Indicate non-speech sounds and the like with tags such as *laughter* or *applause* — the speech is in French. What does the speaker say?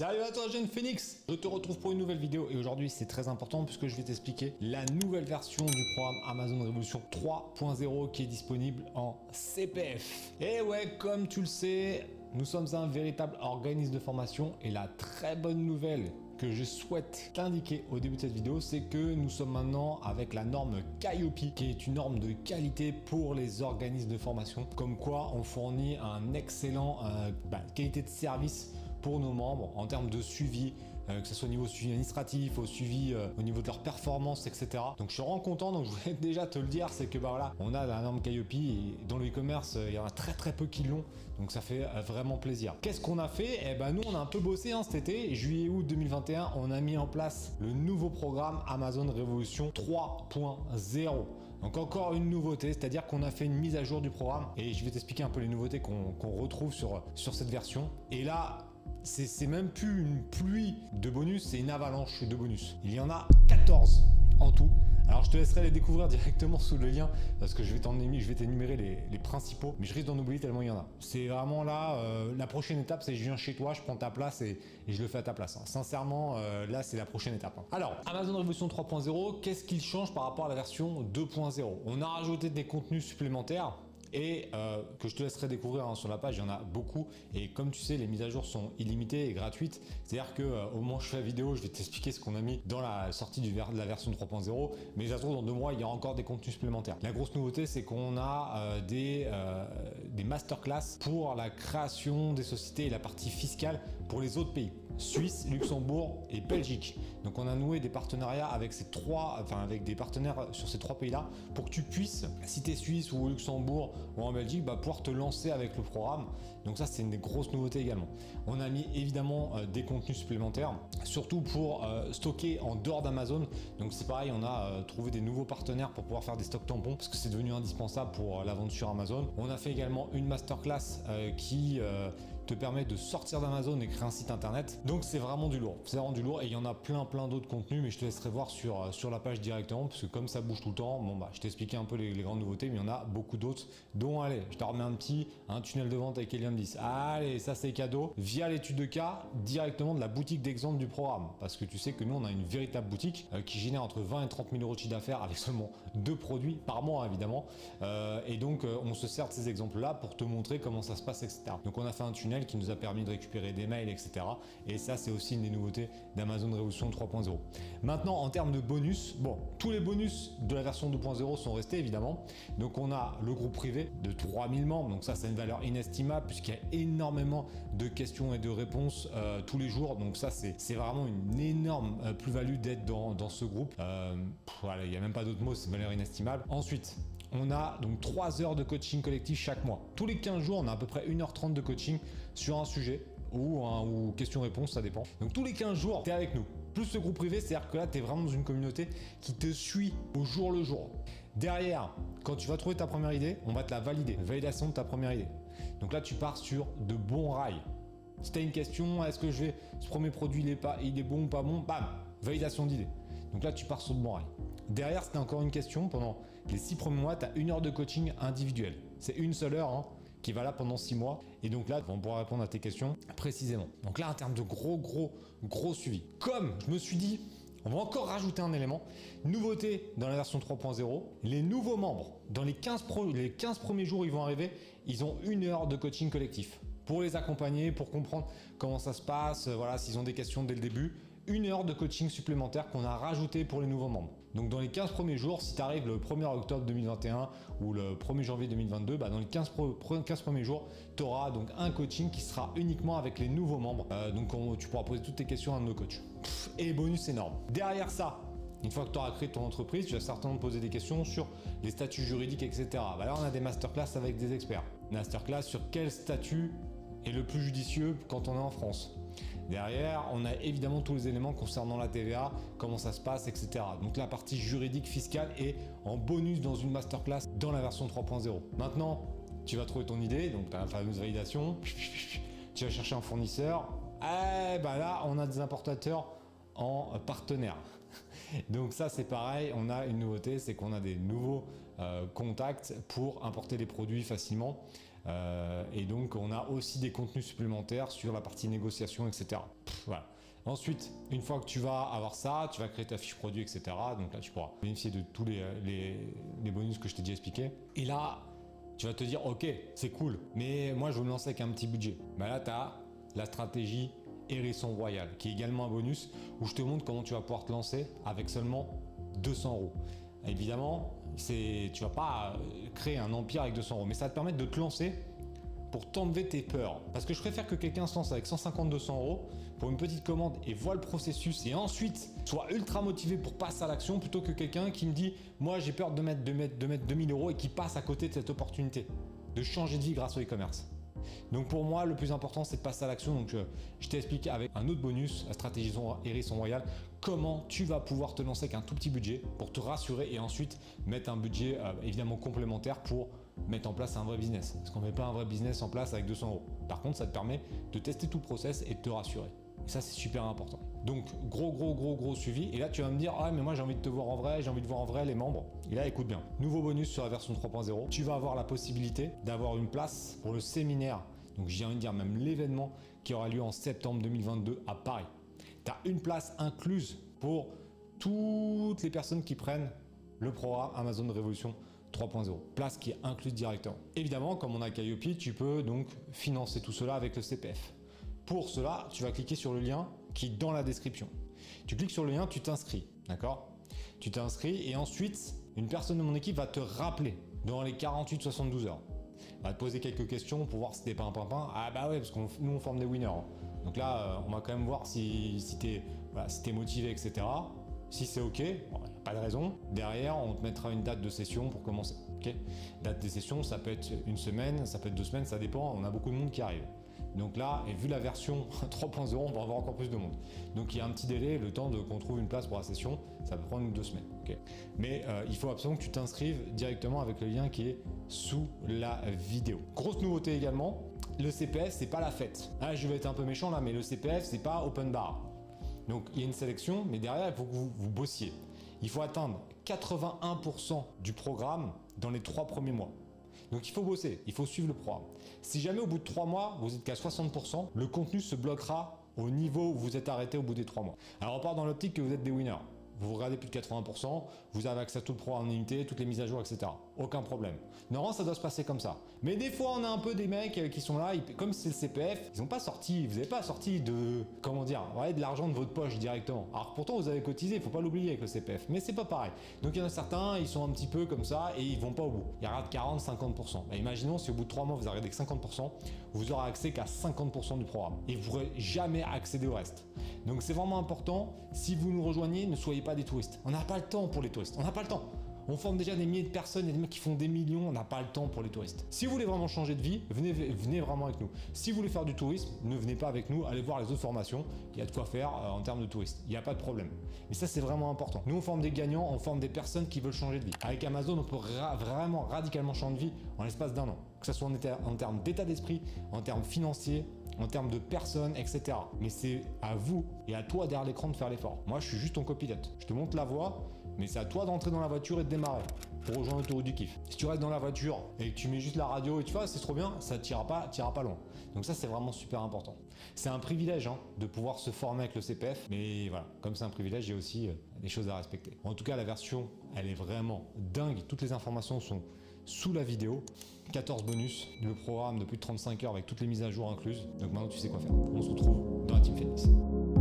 Salut à toi jeune Phoenix Je te retrouve pour une nouvelle vidéo et aujourd'hui c'est très important puisque je vais t'expliquer la nouvelle version du programme Amazon Révolution 3.0 qui est disponible en CPF. Et ouais, comme tu le sais, nous sommes un véritable organisme de formation et la très bonne nouvelle que je souhaite t'indiquer au début de cette vidéo, c'est que nous sommes maintenant avec la norme Calliope, qui est une norme de qualité pour les organismes de formation. Comme quoi, on fournit un excellent euh, bah, qualité de service pour nos membres en termes de suivi, euh, que ce soit au niveau suivi administratif, au suivi euh, au niveau de leur performance, etc. Donc je suis vraiment content, donc je voulais *laughs* déjà te le dire, c'est que bah voilà, on a la norme Calliope et dans le e-commerce, il y en a très très peu qui l'ont, donc ça fait euh, vraiment plaisir. Qu'est-ce qu'on a fait? Eh ben nous on a un peu bossé hein, cet été, juillet-août 2021, on a mis en place le nouveau programme Amazon Révolution 3.0. Donc encore une nouveauté, c'est-à-dire qu'on a fait une mise à jour du programme et je vais t'expliquer un peu les nouveautés qu'on retrouve sur, sur cette version. Et là, c'est même plus une pluie de bonus, c'est une avalanche de bonus. Il y en a 14 en tout. Alors je te laisserai les découvrir directement sous le lien parce que je vais je vais t'énumérer les, principaux, mais je risque d'en oublier tellement il y en a. C'est vraiment là, euh, la prochaine étape, c'est je viens chez toi, je prends ta place et, je le fais à ta place. Hein. Sincèrement, euh, là c'est la prochaine étape. Hein. Alors, Amazon Révolution 3.0, qu'est-ce qu'il change par rapport à la version 2.0 On a rajouté des contenus supplémentaires et euh, que je te laisserai découvrir hein, sur la page. Il y en a beaucoup et comme tu sais, les mises à jour sont illimitées et gratuites. C'est-à-dire que euh, au moment où je fais la vidéo, je vais t'expliquer ce qu'on a mis dans la sortie de la version 3.0. Mais ça se dans deux mois, il y a encore des contenus supplémentaires. La grosse nouveauté, c'est qu'on a euh, des, des masterclass pour la création des sociétés et la partie fiscale pour les autres pays. Suisse, Luxembourg et Belgique. Donc on a noué des partenariats avec ces trois, enfin avec des partenaires sur ces trois pays-là pour que tu puisses, si tu es Suisse ou Luxembourg ou en Belgique, bah, pouvoir te lancer avec le programme. Donc ça c'est une des grosses nouveautés également. On a mis évidemment euh, des contenus supplémentaires, surtout pour euh, stocker en dehors d'Amazon. Donc c'est pareil, on a euh, trouvé des nouveaux partenaires pour pouvoir faire des stocks tampons parce que c'est devenu indispensable pour la vente sur Amazon. On a fait également une masterclass qui te permet de sortir d'Amazon et créer un site internet. Donc c'est vraiment du lourd. C'est vraiment du lourd et il y en a plein plein d'autres contenus, mais je te laisserai voir sur, euh, sur la page directement parce que comme ça bouge tout le temps, bon bah je t'ai expliqué un peu les, grandes nouveautés, mais il y en a beaucoup d'autres. Dont allez, je te remets un petit un tunnel de vente avec Eliam 10. Allez, ça c'est cadeau via l'étude de cas directement de la boutique d'exemple du programme. Parce que tu sais que nous on a une véritable boutique euh, qui génère entre 20 et 30 000 euros de chiffre d'affaires avec seulement deux produits par mois évidemment. Euh, et donc on se sert de ces exemples là pour te montrer comment ça se passe, etc. Donc on a fait un tunnel qui nous a permis de récupérer des mails, etc. Et ça, c'est aussi une des nouveautés d'Amazon Révolution 3.0. Maintenant, en termes de bonus, bon, tous les bonus de la version 2.0 sont restés évidemment. Donc, on a le groupe privé de 3000 membres. Donc, ça, c'est une valeur inestimable puisqu'il y a énormément de questions et de réponses euh, tous les jours. Donc, ça, c'est vraiment une énorme euh, plus-value d'être dans, ce groupe. Euh, voilà, il n'y a même pas d'autres mots, c'est une valeur inestimable. Ensuite, on a donc 3 heures de coaching collectif chaque mois. Tous les 15 jours, on a à peu près 1h30 de coaching sur un sujet ou, ou question-réponse, ça dépend. Donc tous les 15 jours, tu es avec nous. Plus ce groupe privé, c'est-à-dire que là, tu es vraiment dans une communauté qui te suit au jour le jour. Derrière, quand tu vas trouver ta première idée, on va te la valider. Validation de ta première idée. Donc là, tu pars sur de bons rails. Si tu as une question, est-ce que je vais, ce premier produit, il est, pas, il est bon ou pas bon, bam, validation d'idée. Donc là, tu pars sur de bons rails. Derrière, c'était encore une question, pendant les six premiers mois, tu as une heure de coaching individuel. C'est une seule heure hein, qui va là pendant six mois. Et donc là, on pourra répondre à tes questions précisément. Donc là, en termes de gros, gros, gros suivi. Comme je me suis dit, on va encore rajouter un élément. Nouveauté dans la version 3.0, les nouveaux membres, dans les 15, les 15 premiers jours, ils vont arriver, ils ont une heure de coaching collectif pour les accompagner, pour comprendre comment ça se passe, voilà, s'ils ont des questions dès le début une heure de coaching supplémentaire qu'on a rajouté pour les nouveaux membres. Donc dans les 15 premiers jours, si tu arrives le 1er octobre 2021 ou le 1er janvier 2022, bah, dans les 15, 15 premiers jours, tu auras donc un coaching qui sera uniquement avec les nouveaux membres. Euh, donc tu pourras poser toutes tes questions à nos coachs. et bonus énorme. Derrière ça, une fois que tu auras créé ton entreprise, tu vas certainement poser des questions sur les statuts juridiques, etc. Bah là, on a des masterclass avec des experts. Masterclass sur quel statut est le plus judicieux quand on est en France? Derrière, on a évidemment tous les éléments concernant la TVA, comment ça se passe, etc. Donc la partie juridique fiscale est en bonus dans une masterclass dans la version 3.0. Maintenant, tu vas trouver ton idée, donc tu as la fameuse validation, tu vas chercher un fournisseur, et eh ben là, on a des importateurs en partenaire. Donc ça c'est pareil, on a une nouveauté, c'est qu'on a des nouveaux euh, contacts pour importer les produits facilement. Euh, et donc on a aussi des contenus supplémentaires sur la partie négociation, etc. Ensuite, une fois que tu vas avoir ça, tu vas créer ta fiche produit, etc. Donc là, tu pourras bénéficier de tous les, les, bonus que je t'ai déjà expliqué. Et là, tu vas te dire, ok, c'est cool, mais moi, je veux me lancer avec un petit budget. Bah là, tu as la stratégie Hérisson Royal, qui est également un bonus où je te montre comment tu vas pouvoir te lancer avec seulement 200 euros. Évidemment, tu vas pas créer un empire avec 200 euros, mais ça va te permettre de te lancer pour t'enlever tes peurs. Parce que je préfère que quelqu'un se lance avec 150-200 euros pour une petite commande et voit le processus et ensuite soit ultra motivé pour passer à l'action plutôt que quelqu'un qui me dit moi j'ai peur mettre, de mettre 2000 euros et qui passe à côté de cette opportunité de changer de vie grâce au e-commerce. Donc pour moi, le plus important, c'est de passer à l'action. Donc euh, je t'ai expliqué avec un autre bonus, la stratégie Hérisson Royal, comment tu vas pouvoir te lancer avec un tout petit budget pour te rassurer et ensuite mettre un budget euh, évidemment complémentaire pour mettre en place un vrai business. Parce qu'on ne met pas un vrai business en place avec 200 euros. Par contre, ça te permet de tester tout le process et de te rassurer. Ça, c'est super important. Donc, gros, gros, gros, gros suivi. Et là, tu vas me dire, ah, mais moi, j'ai envie de te voir en vrai, j'ai envie de voir en vrai les membres. Et là, écoute bien. Nouveau bonus sur la version 3.0. Tu vas avoir la possibilité d'avoir une place pour le séminaire. Donc, j'ai envie de dire même l'événement qui aura lieu en septembre 2022 à Paris. Tu as une place incluse pour toutes les personnes qui prennent le programme Amazon Révolution 3.0, place qui est incluse directement. Évidemment, comme on a Calliope, tu peux donc financer tout cela avec le CPF. Pour cela, tu vas cliquer sur le lien qui est dans la description. Tu cliques sur le lien, tu t'inscris, d'accord? Tu t'inscris et ensuite, une personne de mon équipe va te rappeler dans les 48-72 heures. Va te poser quelques questions pour voir si t'es pas un pimpin. Ah bah ouais, parce que nous on forme des winners. Hein. Donc là, euh, on va quand même voir si, si t'es es motivé, etc. Si c'est OK, pas de raison. Derrière, on te mettra une date de session pour commencer. Date de session, ça peut être une semaine, ça peut être deux semaines, ça dépend. On a beaucoup de monde qui arrive. Donc là, et vu la version *laughs* 3.0, on va avoir encore plus de monde. Donc il y a un petit délai, le temps de qu'on trouve une place pour la session, ça peut prendre deux semaines. Mais euh, il faut absolument que tu t'inscrives directement avec le lien qui est sous la vidéo. Grosse nouveauté également, le CPF c'est pas la fête. Ah, je vais être un peu méchant là, mais le CPF c'est pas open bar. Donc il y a une sélection, mais derrière il faut que vous, vous bossiez. Il faut atteindre 81% du programme dans les trois premiers mois. Donc il faut bosser, il faut suivre le programme. Si jamais au bout de trois mois, vous êtes qu'à 60%, le contenu se bloquera au niveau où vous êtes arrêté au bout des trois mois. Alors on part dans l'optique que vous êtes des winners vous regardez plus de 80%, vous avez accès à tout le programme en unité, toutes les mises à jour, etc. Aucun problème. Normalement, ça doit se passer comme ça. Mais des fois, on a un peu des mecs euh, qui sont là, comme c'est le CPF, ils n'ont pas sorti, vous n'avez pas sorti de, comment dire, de l'argent de votre poche directement. Alors pourtant, vous avez cotisé, il faut pas l'oublier avec le CPF, mais c'est pas pareil. Donc il y en a certains, ils sont un petit peu comme ça et ils vont pas au bout. Ils ratent 40, 50%. Bah, imaginons si au bout de 3 mois, vous arrêtez que 50%, vous aurez accès qu'à 50% du programme et vous pourrez jamais accéder au reste. Donc c'est vraiment important, si vous nous rejoignez, ne soyez pas des touristes. On n'a pas le temps pour les touristes, on n'a pas le temps. On forme déjà des milliers de personnes, a des mecs qui font des millions, on n'a pas le temps pour les touristes. Si vous voulez vraiment changer de vie, venez, venez vraiment avec nous. Si vous voulez faire du tourisme, ne venez pas avec nous, allez voir les autres formations, il y a de quoi faire euh, en termes de touristes, il n'y a pas de problème. Mais ça c'est vraiment important. Nous on forme des gagnants, on forme des personnes qui veulent changer de vie. Avec Amazon, on peut vraiment radicalement changer de vie en l'espace d'un an. Que ce soit en, en termes d'état d'esprit, en termes financiers, en termes de personnes, etc. Mais c'est à vous et à toi derrière l'écran de faire l'effort. Moi, je suis juste ton copilote. Je te montre la voie, mais c'est à toi d'entrer dans la voiture et de démarrer pour rejoindre tour du kiff. Si tu restes dans la voiture et que tu mets juste la radio et tu vois, c'est trop bien, ça ne pas, tirera pas loin. Donc ça, c'est vraiment super important. C'est un privilège hein, de pouvoir se former avec le CPF, mais voilà, comme c'est un privilège, il y a aussi euh, des choses à respecter. En tout cas, la version, elle est vraiment dingue. Toutes les informations sont sous la vidéo. 14 bonus, le programme de plus de 35 heures avec toutes les mises à jour incluses. Donc maintenant tu sais quoi faire. On se retrouve dans la Team Fit.